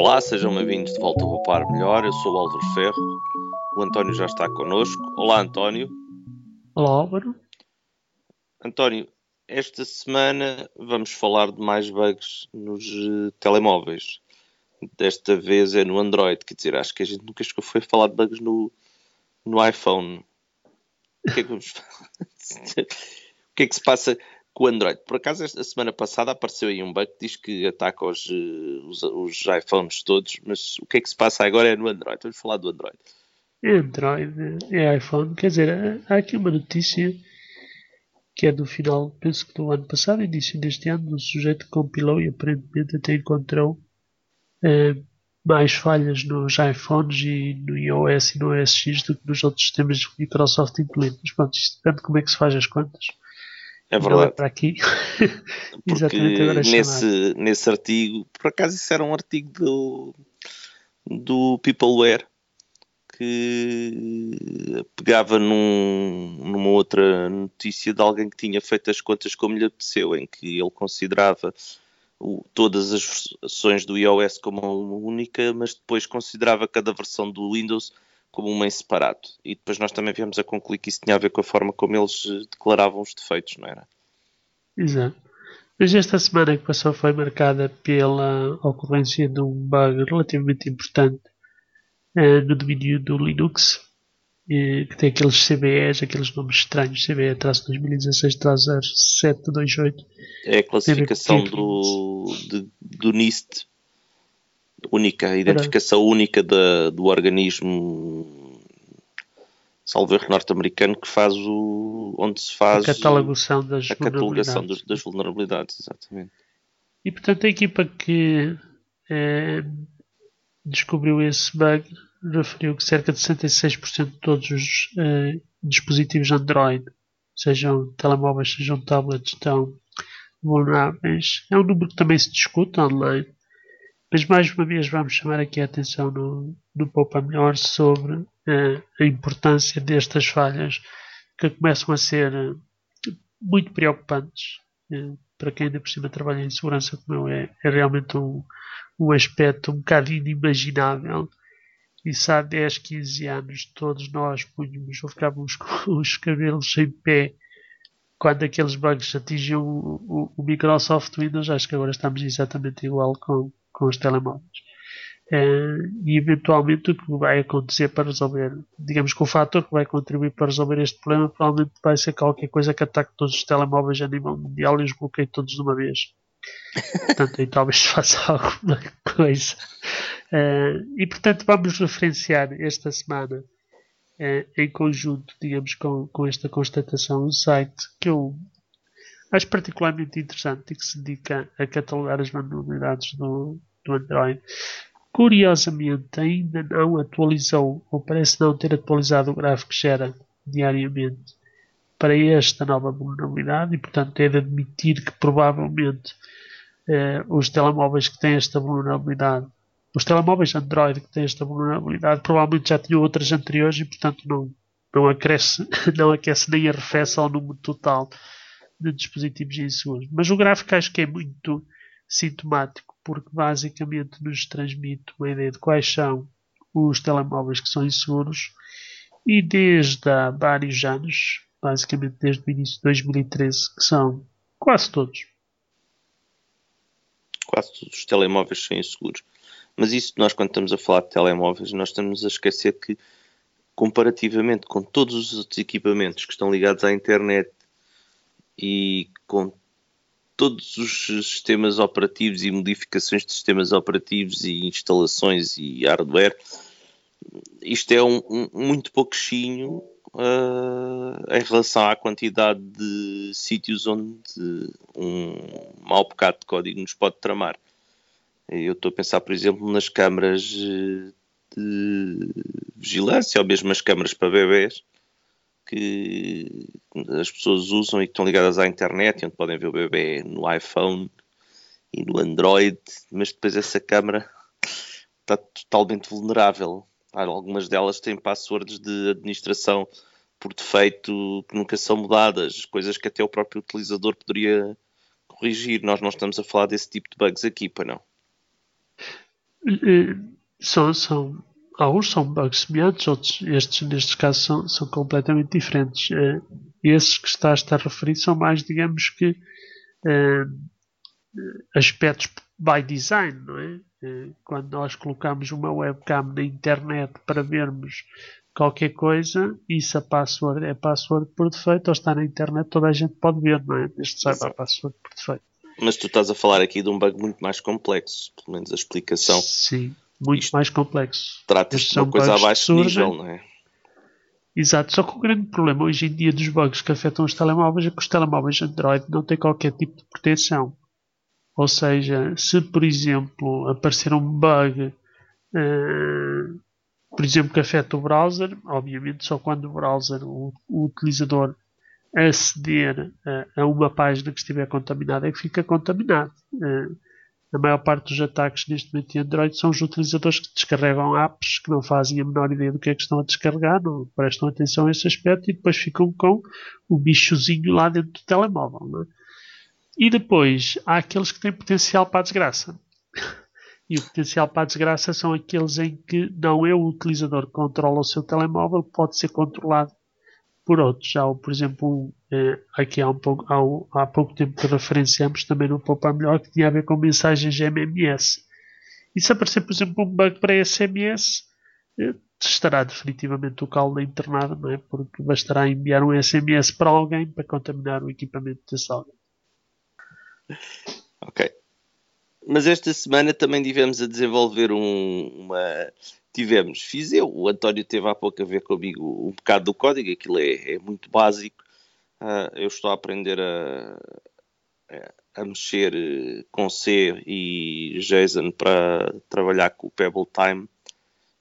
Olá, sejam bem-vindos de volta ao Par Melhor. Eu sou o Álvaro Ferro. O António já está connosco. Olá, António. Olá, Álvaro. António, esta semana vamos falar de mais bugs nos uh, telemóveis. Desta vez é no Android, quer dizer, acho que a gente nunca foi falar de bugs no, no iPhone. O que é que vamos o que é que se passa com o Android? Por acaso, esta semana passada apareceu aí um bug que diz que ataca os, eh, os, os iPhones todos, mas o que é que se passa agora é no Android. Vamos falar do Android. Android, é iPhone. Quer dizer, há aqui uma notícia que é do final, penso que do ano passado, início deste ano, um sujeito compilou e aparentemente até encontrou eh, mais falhas nos iPhones e no iOS e no OS X do que nos outros sistemas de Microsoft incluídos. Mas pronto, isto depende de como é que se faz as contas. É verdade. É para aqui. Exatamente agora nesse, nesse artigo, por acaso isso era um artigo do, do Peopleware que pegava num, numa outra notícia de alguém que tinha feito as contas como lhe apeteceu, em que ele considerava o, todas as versões do iOS como uma única, mas depois considerava cada versão do Windows como uma em separado. E depois nós também viemos a concluir que isso tinha a ver com a forma como eles eh, declaravam os defeitos, não era? Exato. Mas esta semana que passou foi marcada pela ocorrência de um bug relativamente importante uh, no domínio do Linux, uh, que tem aqueles CBEs, aqueles nomes estranhos, CBE 2016-0728. É a classificação do, de, do NIST, única, a identificação única da, do organismo salvo erro norte-americano que faz o onde se faz a catalogação das a catalogação das, das vulnerabilidades. exatamente. E portanto a equipa que eh, descobriu esse bug referiu que cerca de 66% de todos os eh, dispositivos Android sejam telemóveis sejam tablets estão vulneráveis. É um número que também se discute online mas mais uma vez vamos chamar aqui a atenção no, no Poupa Melhor sobre uh, a importância destas falhas que começam a ser uh, muito preocupantes. Uh, para quem ainda por cima trabalha em segurança como eu, é, é realmente um, um aspecto um bocado inimaginável. Isso há 10, 15 anos todos nós punhamos ou ficávamos com os cabelos em pé quando aqueles bugs atingiam o, o, o Microsoft Windows. Acho que agora estamos exatamente igual com com os telemóveis. Uh, e eventualmente o que vai acontecer para resolver, digamos que o fator que vai contribuir para resolver este problema provavelmente vai ser qualquer coisa que ataque todos os telemóveis a nível mundial e os bloqueie todos de uma vez. portanto, aí talvez faça alguma coisa. Uh, e portanto, vamos referenciar esta semana uh, em conjunto, digamos, com, com esta constatação, um site que eu acho particularmente interessante e que se dedica a catalogar as vulnerabilidades do, do Android. Curiosamente, ainda não atualizou, ou parece não ter atualizado o gráfico que gera diariamente para esta nova vulnerabilidade e, portanto, é de admitir que provavelmente eh, os telemóveis que têm esta vulnerabilidade, os telemóveis Android que têm esta vulnerabilidade, provavelmente já tinham outras anteriores e, portanto, não, não, acresce, não aquece nem arrefece ao número total de dispositivos inseguros. Mas o gráfico acho que é muito sintomático, porque basicamente nos transmite uma ideia de quais são os telemóveis que são inseguros e desde há vários anos, basicamente desde o início de 2013, que são quase todos. Quase todos os telemóveis são inseguros. Mas isso, nós quando estamos a falar de telemóveis, nós estamos a esquecer que, comparativamente com todos os outros equipamentos que estão ligados à internet e com todos os sistemas operativos e modificações de sistemas operativos e instalações e hardware, isto é um, um muito pouquinho uh, em relação à quantidade de sítios onde um mau bocado de código nos pode tramar. Eu estou a pensar, por exemplo, nas câmaras de vigilância ou mesmo as câmaras para bebés que as pessoas usam e que estão ligadas à internet, onde podem ver o bebê no iPhone e no Android, mas depois essa câmera está totalmente vulnerável. Algumas delas têm passwords de administração por defeito que nunca são mudadas, coisas que até o próprio utilizador poderia corrigir. Nós não estamos a falar desse tipo de bugs aqui, para não? São, são, alguns são bugs semelhantes, outros, estes nestes casos são, são completamente diferentes. Uh, esses que estás a referir são mais, digamos que, uh, aspectos by design, não é? Uh, quando nós colocamos uma webcam na internet para vermos qualquer coisa se a password é password por defeito ou está na internet, toda a gente pode ver, não é? Desde saiba a password por defeito. Mas tu estás a falar aqui de um bug muito mais complexo, pelo menos a explicação. Sim, muito Isto mais complexo. Trata-se de uma coisa abaixo de nível, não é? Exato, só que o grande problema hoje em dia dos bugs que afetam os telemóveis é que os telemóveis Android não têm qualquer tipo de proteção. Ou seja, se por exemplo aparecer um bug, uh, por exemplo, que afeta o browser, obviamente só quando o browser, o, o utilizador aceder a, a, uma página que estiver contaminada é que fica contaminado. Uh, a maior parte dos ataques neste momento de Android são os utilizadores que descarregam apps que não fazem a menor ideia do que é que estão a descarregar, não prestam atenção a esse aspecto e depois ficam com o bichozinho lá dentro do telemóvel. É? E depois há aqueles que têm potencial para a desgraça. E o potencial para a desgraça são aqueles em que não é o utilizador que controla o seu telemóvel, pode ser controlado por outros. Há, por exemplo, eh, aqui há, um pouco, há, há pouco tempo que referenciamos também no Poupa Melhor que tinha a ver com mensagens MMS. E se aparecer, por exemplo, um bug para SMS, eh, estará definitivamente o calo da internada, não é? Porque bastará enviar um SMS para alguém para contaminar o equipamento desse alguém. Ok. Mas esta semana também tivemos a desenvolver um, uma, tivemos, fiz eu, o António teve há pouco a ver comigo um bocado do código, aquilo é, é muito básico. Uh, eu estou a aprender a, a, mexer eh, com C e JSON para trabalhar com o Pebble Time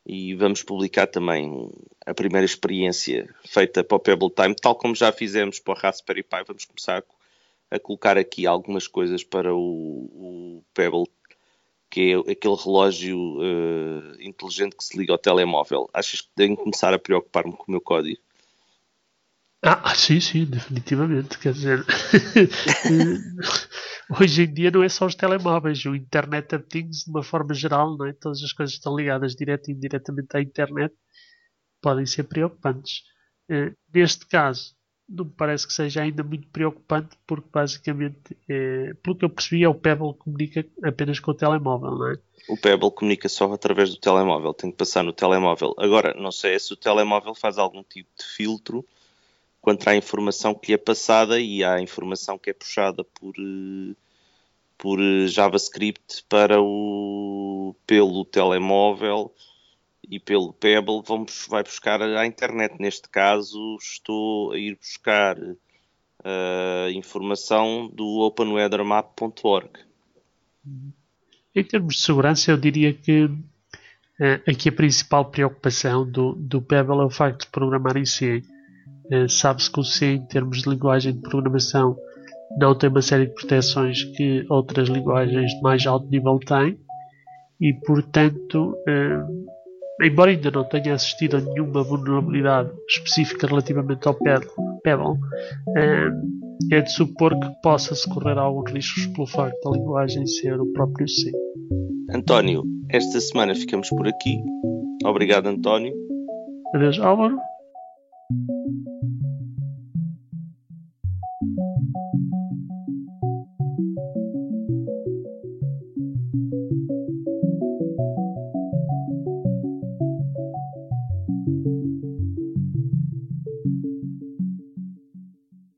e vamos publicar também a primeira experiência feita para o Pebble Time, tal como já fizemos para o Raspberry Pi. Vamos começar a colocar aqui algumas coisas para o, o Pebble que é aquele relógio uh, inteligente que se liga ao telemóvel. Achas que tenho que começar a preocupar-me com o meu código? Ah, sim, sim, definitivamente. Quer dizer, hoje em dia não é só os telemóveis, o Internet of Things, de uma forma geral, não é? todas as coisas estão ligadas direto e indiretamente à internet, podem ser preocupantes. Uh, neste caso, não me parece que seja ainda muito preocupante, porque basicamente, é, pelo que eu percebi, é o Pebble que comunica apenas com o telemóvel, não é? O Pebble comunica só através do telemóvel, tem que passar no telemóvel. Agora, não sei se o telemóvel faz algum tipo de filtro quanto à informação que lhe é passada e à informação que é puxada por, eh, por eh, JavaScript para o, pelo telemóvel e pelo Pebble vamos, vai buscar à internet. Neste caso, estou a ir buscar uh, informação do openweathermap.org. Em termos de segurança, eu diria que uh, aqui a principal preocupação do, do Pebble é o facto de programar em C. Uh, Sabe-se que o C, em termos de linguagem de programação, não tem uma série de proteções que outras linguagens de mais alto nível têm e, portanto, uh, embora ainda não tenha assistido a nenhuma vulnerabilidade específica relativamente ao Pebble, eh, é de supor que possa-se correr alguns riscos pelo facto da linguagem ser o próprio C. António, esta semana ficamos por aqui. Obrigado, António. Adeus, Álvaro.